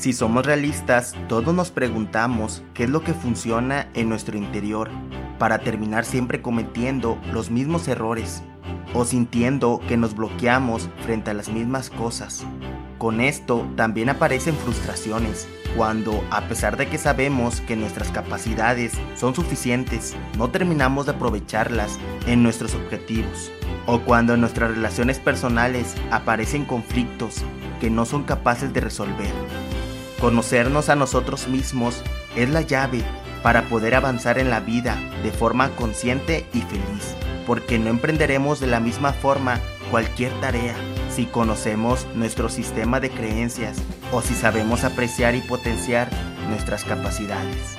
Si somos realistas, todos nos preguntamos qué es lo que funciona en nuestro interior para terminar siempre cometiendo los mismos errores o sintiendo que nos bloqueamos frente a las mismas cosas. Con esto también aparecen frustraciones, cuando a pesar de que sabemos que nuestras capacidades son suficientes, no terminamos de aprovecharlas en nuestros objetivos. O cuando en nuestras relaciones personales aparecen conflictos que no son capaces de resolver. Conocernos a nosotros mismos es la llave para poder avanzar en la vida de forma consciente y feliz, porque no emprenderemos de la misma forma cualquier tarea si conocemos nuestro sistema de creencias o si sabemos apreciar y potenciar nuestras capacidades.